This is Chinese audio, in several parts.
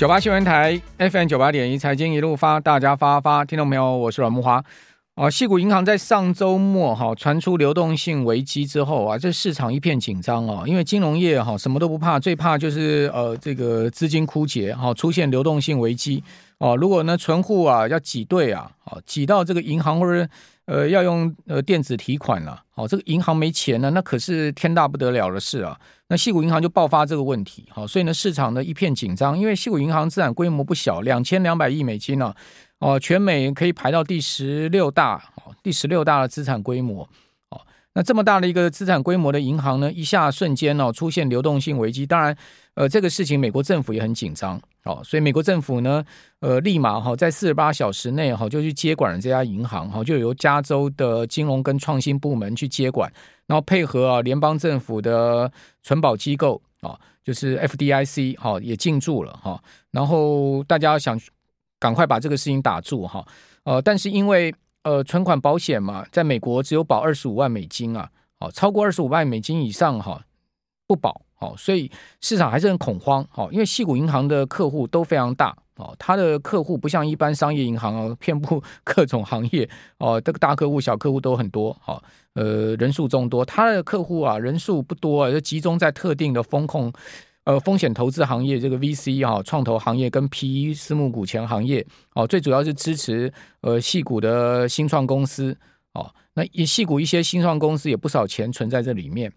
九八新闻台 FM 九八点一财经一路发，大家发发，听众朋友，我是阮慕驊。啊，矽谷银行在上周末哈传出流动性危机之后啊，这市场一片紧张哦，因为金融业哈什么都不怕，最怕就是呃这个资金枯竭哈，出现流动性危机哦。如果呢存户啊要挤兑啊，挤到这个银行或者呃要用呃电子提款了，哦，这个银行没钱了，那可是天大不得了的事啊。那矽谷银行就爆发这个问题，好，所以呢市场呢一片紧张，因为矽谷银行资产规模不小，两千两百亿美金呢。哦，全美可以排到第十六大，哦，第十六大的资产规模，哦，那这么大的一个资产规模的银行呢，一下瞬间呢出现流动性危机，当然，呃，这个事情美国政府也很紧张，哦，所以美国政府呢，呃，立马哈在四十八小时内哈就去接管了这家银行，哈，就由加州的金融跟创新部门去接管，然后配合啊联邦政府的存保机构啊，就是 FDIC 哈也进驻了哈，然后大家想。赶快把这个事情打住哈，呃，但是因为呃存款保险嘛，在美国只有保二十五万美金啊，哦，超过二十五万美金以上哈不保，哦，所以市场还是很恐慌，哦，因为矽谷银行的客户都非常大，哦，它的客户不像一般商业银行啊，遍布 各种行业，哦，这个大客户、小客户都很多，哦，呃，人数众多，它的客户啊人数不多啊，就集中在特定的风控。呃，风险投资行业这个 VC 哈、啊，创投行业跟 PE 私募股权行业哦、最主要是支持呃矽谷的新创公司哦、那以矽谷一些新创公司也不少钱存在这里面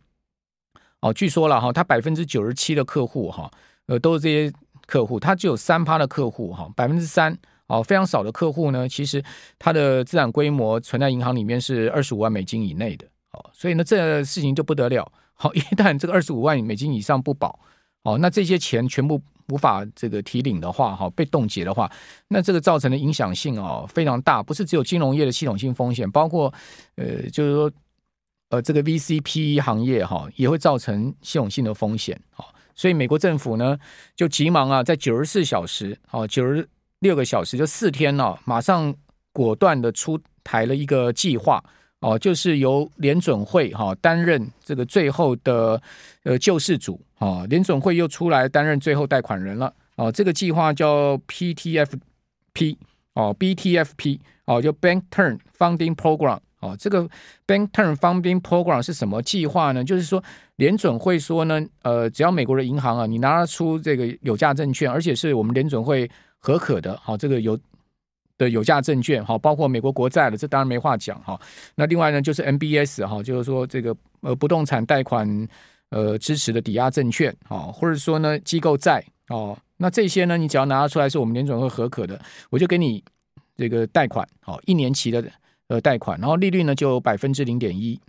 哦、据说了哈，他百分之九十七的客户哈、呃，都是这些客户，他只有三趴的客户哈，百分之三哦，非常少的客户呢。其实它的资产规模存在银行里面是二十五万美金以内的哦、所以呢，这事情就不得了。好、一旦这个二十五万美金以上不保。哦，那这些钱全部无法这个提领的话，哈，被冻结的话，那这个造成的影响性哦非常大，不是只有金融业的系统性风险，包括呃，就是说呃，这个 VCPE 行业哈也会造成系统性的风险，哈，所以美国政府呢就急忙啊，在九十四小时，哦，九十六个小时就四天了，马上果断的出台了一个计划。哦，就是由联准会哈担任这个最后的呃救世主啊，联准会又出来担任最后贷款人了。哦，这个计划叫 PTFP 哦，BTFP 哦，就 Bank Term Funding Program 哦，这个 Bank Term Funding Program 是什么计划呢？就是说联准会说呢，呃，只要美国的银行啊，你拿出这个有价证券，而且是我们联准会核可的，好，这个有。的有价证券，哈，包括美国国债的，这当然没话讲，哈。那另外呢，就是 MBS，哈，就是说这个呃不动产贷款呃支持的抵押证券，哈，或者说呢机构债，哦，那这些呢，你只要拿出来是我们联准会核可的，我就给你这个贷款，好，一年期的呃贷款，然后利率呢就百分之零点一，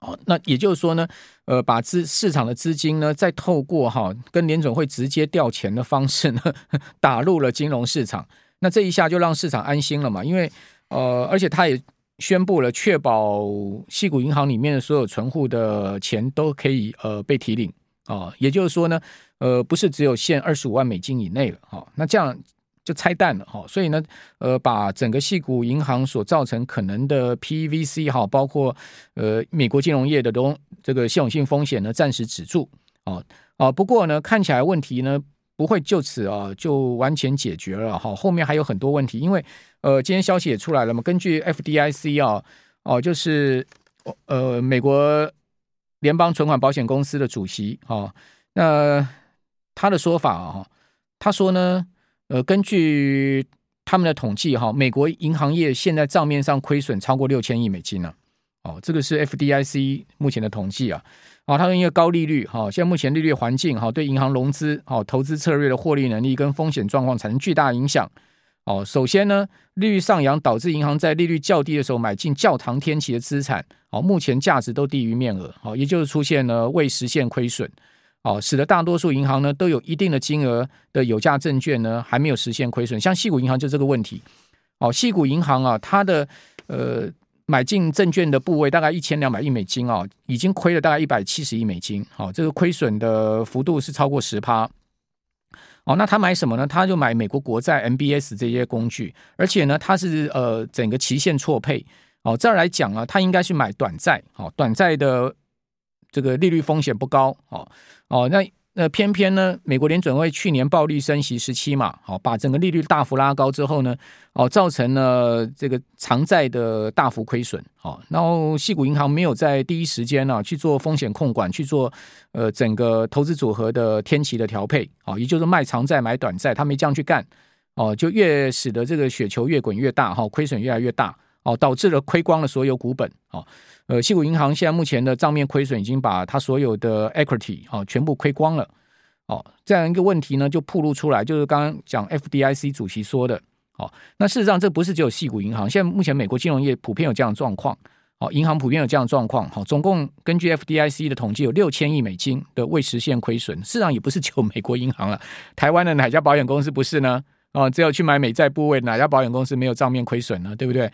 哦，那也就是说呢，呃，把资市场的资金呢，再透过哈跟联总会直接调钱的方式呢，打入了金融市场。那这一下就让市场安心了嘛，因为呃，而且他也宣布了，确保矽谷银行里面的所有存户的钱都可以呃被提领。啊，也就是说呢，呃，不是只有限二十五万美金以内了。哈，那这样就拆弹了哈，所以呢，呃，把整个系股银行所造成可能的 PVC 哈，包括呃美国金融业的东这个系统性风险呢，暂时止住啊啊，不过呢，看起来问题呢。不会就此啊就完全解决了哈，后面还有很多问题，因为呃今天消息也出来了嘛，根据 FDIC 啊哦就是呃美国联邦存款保险公司的主席啊，那他的说法啊，他说呢呃根据他们的统计哈，美国银行业现在账面上亏损超过六千亿美金呢，哦这个是 FDIC 目前的统计啊。啊，它因为高利率，哈，现在目前利率环境，哈，对银行融资，好投资策略的获利能力跟风险状况产生巨大影响。哦，首先呢，利率上扬导致银行在利率较低的时候买进较长天期的资产，哦，目前价值都低于面额，哦，也就是出现了未实现亏损，哦，使得大多数银行呢都有一定的金额的有价证券呢还没有实现亏损，像矽谷银行就这个问题，哦，矽谷银行啊，它的呃。买进证券的部位大概一千两百亿美金啊，已经亏了大概一百七十亿美金，好，这个亏损的幅度是超过十趴。哦，那他买什么呢？他就买美国国债 MBS 这些工具，而且呢，他是呃整个期限错配。哦，这儿来讲啊，他应该是买短债，好，短债的这个利率风险不高，哦哦，那那偏偏呢，美国联准会去年暴力升息十七嘛，好，把整个利率大幅拉高之后呢，哦，造成了这个长债的大幅亏损，好，然后矽谷银行没有在第一时间呢去做风险控管，去做呃整个投资组合的天期的调配，好，也就是卖长债买短债，他没这样去干，哦，就越使得这个雪球越滚越大，哈，亏损越来越大，哦，导致了亏光了所有股本，哦。呃，矽谷银行现在目前的账面亏损已经把它所有的 equity 哦全部亏光了，哦，这样一个问题呢就暴露出来，就是刚刚讲 FDIC 主席说的，哦，那事实上这不是只有矽谷银行，现在目前美国金融业普遍有这样的状况，哦，银行普遍有这样的状况，好，总共根据 FDIC 的统计有六千亿美金的未实现亏损，事实上也不是只有美国银行了，台湾的哪家保险公司不是呢？哦，只有去买美债部位，哪家保险公司没有账面亏损呢？对不对？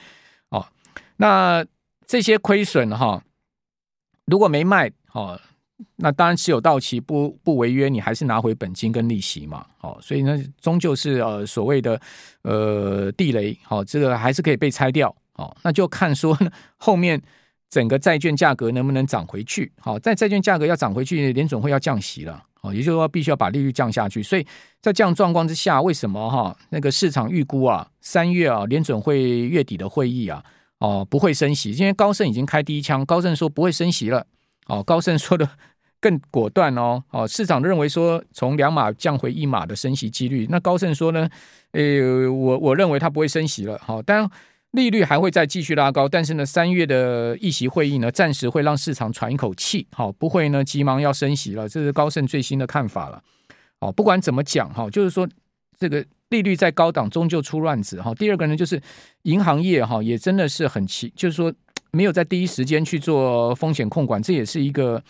那。这些亏损哈，如果没卖哦，那当然持有到期不不违约，你还是拿回本金跟利息嘛，哦，所以呢，终究是呃所谓的呃地雷，好，这个还是可以被拆掉，哦，那就看说后面整个债券价格能不能涨回去，好，在债券价格要涨回去，联准会要降息了，哦，也就是说必须要把利率降下去，所以在这样状况之下，为什么哈那个市场预估啊，三月啊联准会月底的会议啊。哦，不会升息，今天高盛已经开第一枪，高盛说不会升息了。哦，高盛说的更果断哦。哦，市场认为说从两码降回一码的升息几率，那高盛说呢？呃，我我认为它不会升息了。好，当然利率还会再继续拉高，但是呢，三月的议息会议呢，暂时会让市场喘一口气。好，不会呢急忙要升息了，这是高盛最新的看法了。哦，不管怎么讲哈，就是说这个。利率在高档，终究出乱子哈。第二个呢，就是银行业哈，也真的是很奇，就是说没有在第一时间去做风险控管，这也是一个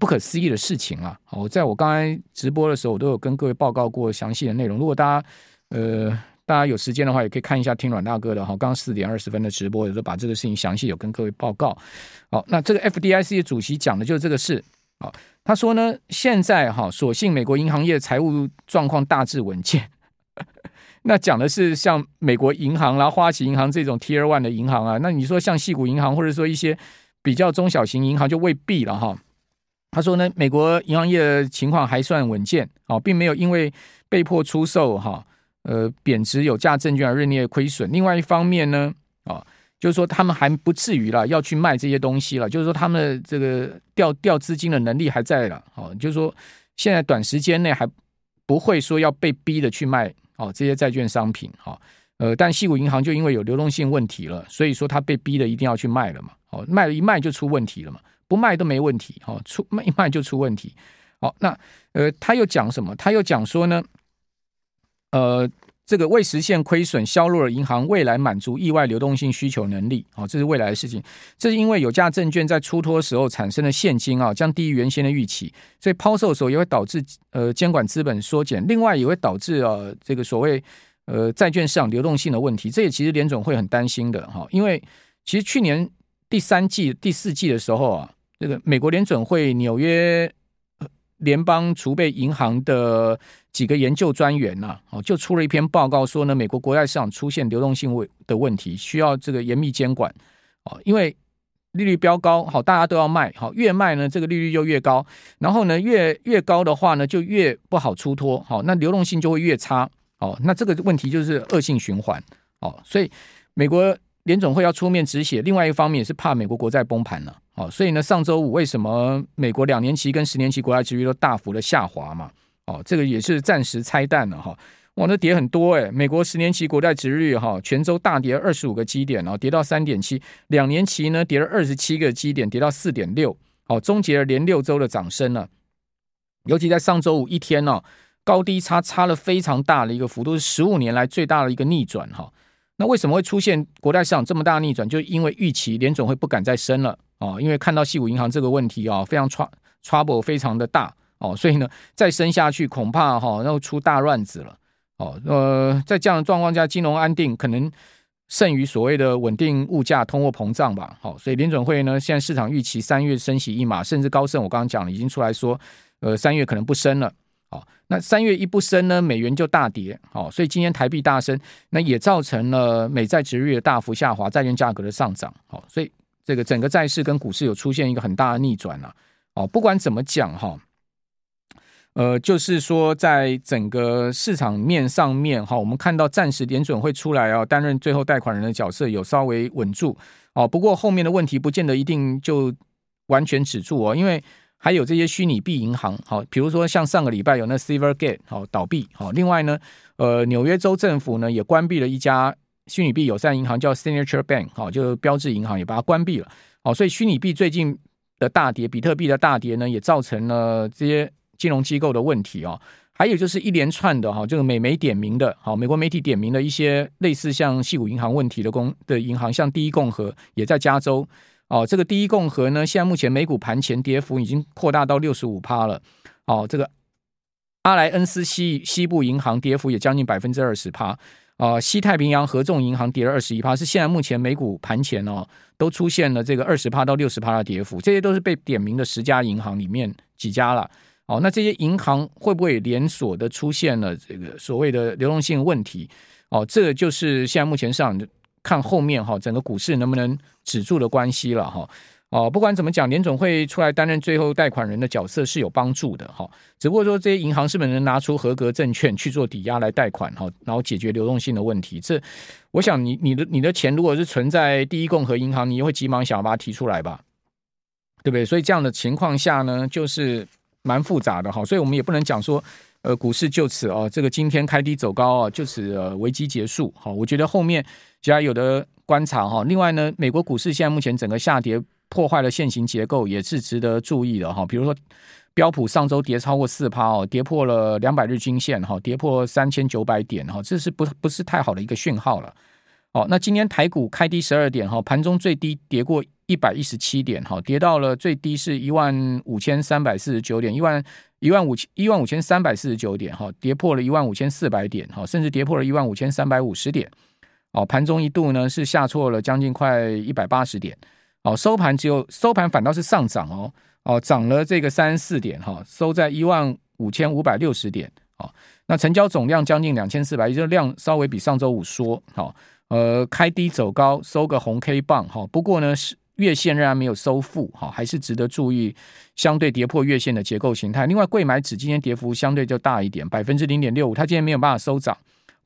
不可思议的事情啊。我在我刚才直播的时候，我都有跟各位报告过详细的内容。如果大家呃大家有时间的话，也可以看一下听阮大哥的哈，刚刚四点二十分的直播，也都把这个事情详细有跟各位报告。好，那这个 FDIC 的主席讲的就是这个事啊。他说呢，现在哈，所幸美国银行业财务状况大致稳健。那讲的是像美国银行啦、花旗银行这种 Tier One 的银行啊，那你说像细谷银行或者说一些比较中小型银行就未必了哈。他说呢，美国银行业的情况还算稳健啊，并没有因为被迫出售哈呃贬值有价证券而日内亏损。另外一方面呢啊，就是说他们还不至于了要去卖这些东西了，就是说他们这个调调资金的能力还在了啊，就是说现在短时间内还不会说要被逼的去卖。哦，这些债券商品，哈，呃，但西谷银行就因为有流动性问题了，所以说他被逼的一定要去卖了嘛，哦，卖了一卖就出问题了嘛，不卖都没问题，哈，出卖一卖就出问题，好，那呃，他又讲什么？他又讲说呢，呃。这个未实现亏损削弱了银行未来满足意外流动性需求能力，好，这是未来的事情。这是因为有价证券在出脱时候产生的现金啊，将低于原先的预期，所以抛售的时候也会导致呃监管资本缩减，另外也会导致啊这个所谓呃债券市场流动性的问题。这也其实联总会很担心的哈，因为其实去年第三季、第四季的时候啊，这个美国联准会纽约。联邦储备银行的几个研究专员呐，哦，就出了一篇报告说呢，美国国债市场出现流动性问的问题，需要这个严密监管。哦，因为利率飙高，好，大家都要卖，好，越卖呢，这个利率就越高，然后呢，越越高的话呢，就越不好出脱，好，那流动性就会越差，哦，那这个问题就是恶性循环，哦，所以美国联总会要出面止血，另外一方面也是怕美国国债崩盘了。哦，所以呢，上周五为什么美国两年期跟十年期国债殖率都大幅的下滑嘛？哦，这个也是暂时拆弹了哈。哇，那跌很多诶，美国十年期国债殖利率哈，全周大跌二十五个基点，然后跌到三点七。两年期呢，跌了二十七个基点，跌到四点六。哦，终结了连六周的涨升了。尤其在上周五一天呢，高低差差了非常大的一个幅度，是十五年来最大的一个逆转哈。那为什么会出现国债市场这么大的逆转？就因为预期联总会不敢再升了。哦，因为看到矽谷银行这个问题啊、哦，非常 trouble 非常的大哦，所以呢，再升下去恐怕哈，然、哦、后出大乱子了哦。呃，在这样的状况下，金融安定可能胜于所谓的稳定物价、通货膨胀吧。好、哦，所以联准会呢，现在市场预期三月升息一码，甚至高盛我刚刚讲了，已经出来说，呃，三月可能不升了。好、那三月一不升呢，美元就大跌。好、所以今天台币大升，那也造成了美债殖利率的大幅下滑，债券价格的上涨。好、所以。这个整个债市跟股市有出现一个很大的逆转了，哦，不管怎么讲哈，呃，就是说在整个市场面上面哈，我们看到暂时联准会出来啊，担任最后贷款人的角色有稍微稳住哦。不过后面的问题不见得一定就完全止住哦，因为还有这些虚拟币银行，好，比如说像上个礼拜有那 Silvergate 好倒闭，好，另外呢，呃，纽约州政府呢也关闭了一家虚拟币友善银行，叫 Signature Bank，好，就标志银行也把它关闭了，好，所以虚拟币最近的大跌，比特币的大跌呢，也造成了这些金融机构的问题哦。还有就是一连串的哈，这个美媒点名的，好，美国媒体点名的一些类似像矽谷银行问题的公的银行，像第一共和也在加州。哦，这个第一共和呢，现在目前美股盘前跌幅已经扩大到六十五趴了。哦，这个阿莱恩斯西西部银行跌幅也将近百分之二十趴。啊，西太平洋合众银行跌了二十一趴，是现在目前美股盘前哦都出现了这个二十趴到六十趴的跌幅。这些都是被点名的十家银行里面几家了。哦，那这些银行会不会连锁的出现了这个所谓的流动性问题？哦，这就是现在目前上看后面哈，整个股市能不能止住的关系了哈。哦不管怎么讲，联总会出来担任最后贷款人的角色是有帮助的哈。只不过说这些银行是不是能拿出合格证券去做抵押来贷款哈，然后解决流动性的问题？这我想你你的你的钱如果是存在第一共和银行，你也会急忙想要把它提出来吧，对不对？所以这样的情况下呢，就是蛮复杂的哈。所以我们也不能讲说。呃，股市就此哦，这个今天开低走高啊，就此呃危机结束。好，我觉得后面其他有的观察哈。另外呢，美国股市现在目前整个下跌，破坏了现行结构，也是值得注意的哈。比如说标普上周跌超过四趴哦，跌破了两百日均线哈，跌破三千九百点哈，这是不不是太好的一个讯号了。哦，那今天台股开低十二点哈，盘中最低跌过一百一十七点哈，跌到了最低是一万五千三百四十九点，一万。一万五千一万五千三百四十九点哈，跌破了一万五千四百点哈，甚至跌破了一万五千三百五十点哦。盘中一度呢是下挫了将近快一百八十点哦，收盘只有收盘反倒是上涨哦哦，涨了这个三十四点哈，收在一万五千五百六十点哦。那成交总量将近两千四百也，就是量稍微比上周五缩好，呃，开低走高，收个红 K 棒哈。不过呢是。月线仍然没有收复，哈，还是值得注意。相对跌破月线的结构形态。另外，柜买指今天跌幅相对就大一点，百分之零点六五，它今天没有办法收涨。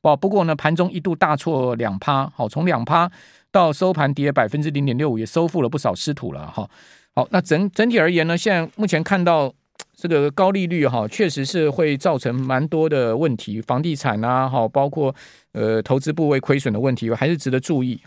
哦，不过呢，盘中一度大挫两趴，好，从两趴到收盘跌百分之零点六五，也收复了不少失土了，哈。好，那整整体而言呢，现在目前看到这个高利率，哈，确实是会造成蛮多的问题，房地产啊，哈，包括呃投资部位亏损的问题，还是值得注意。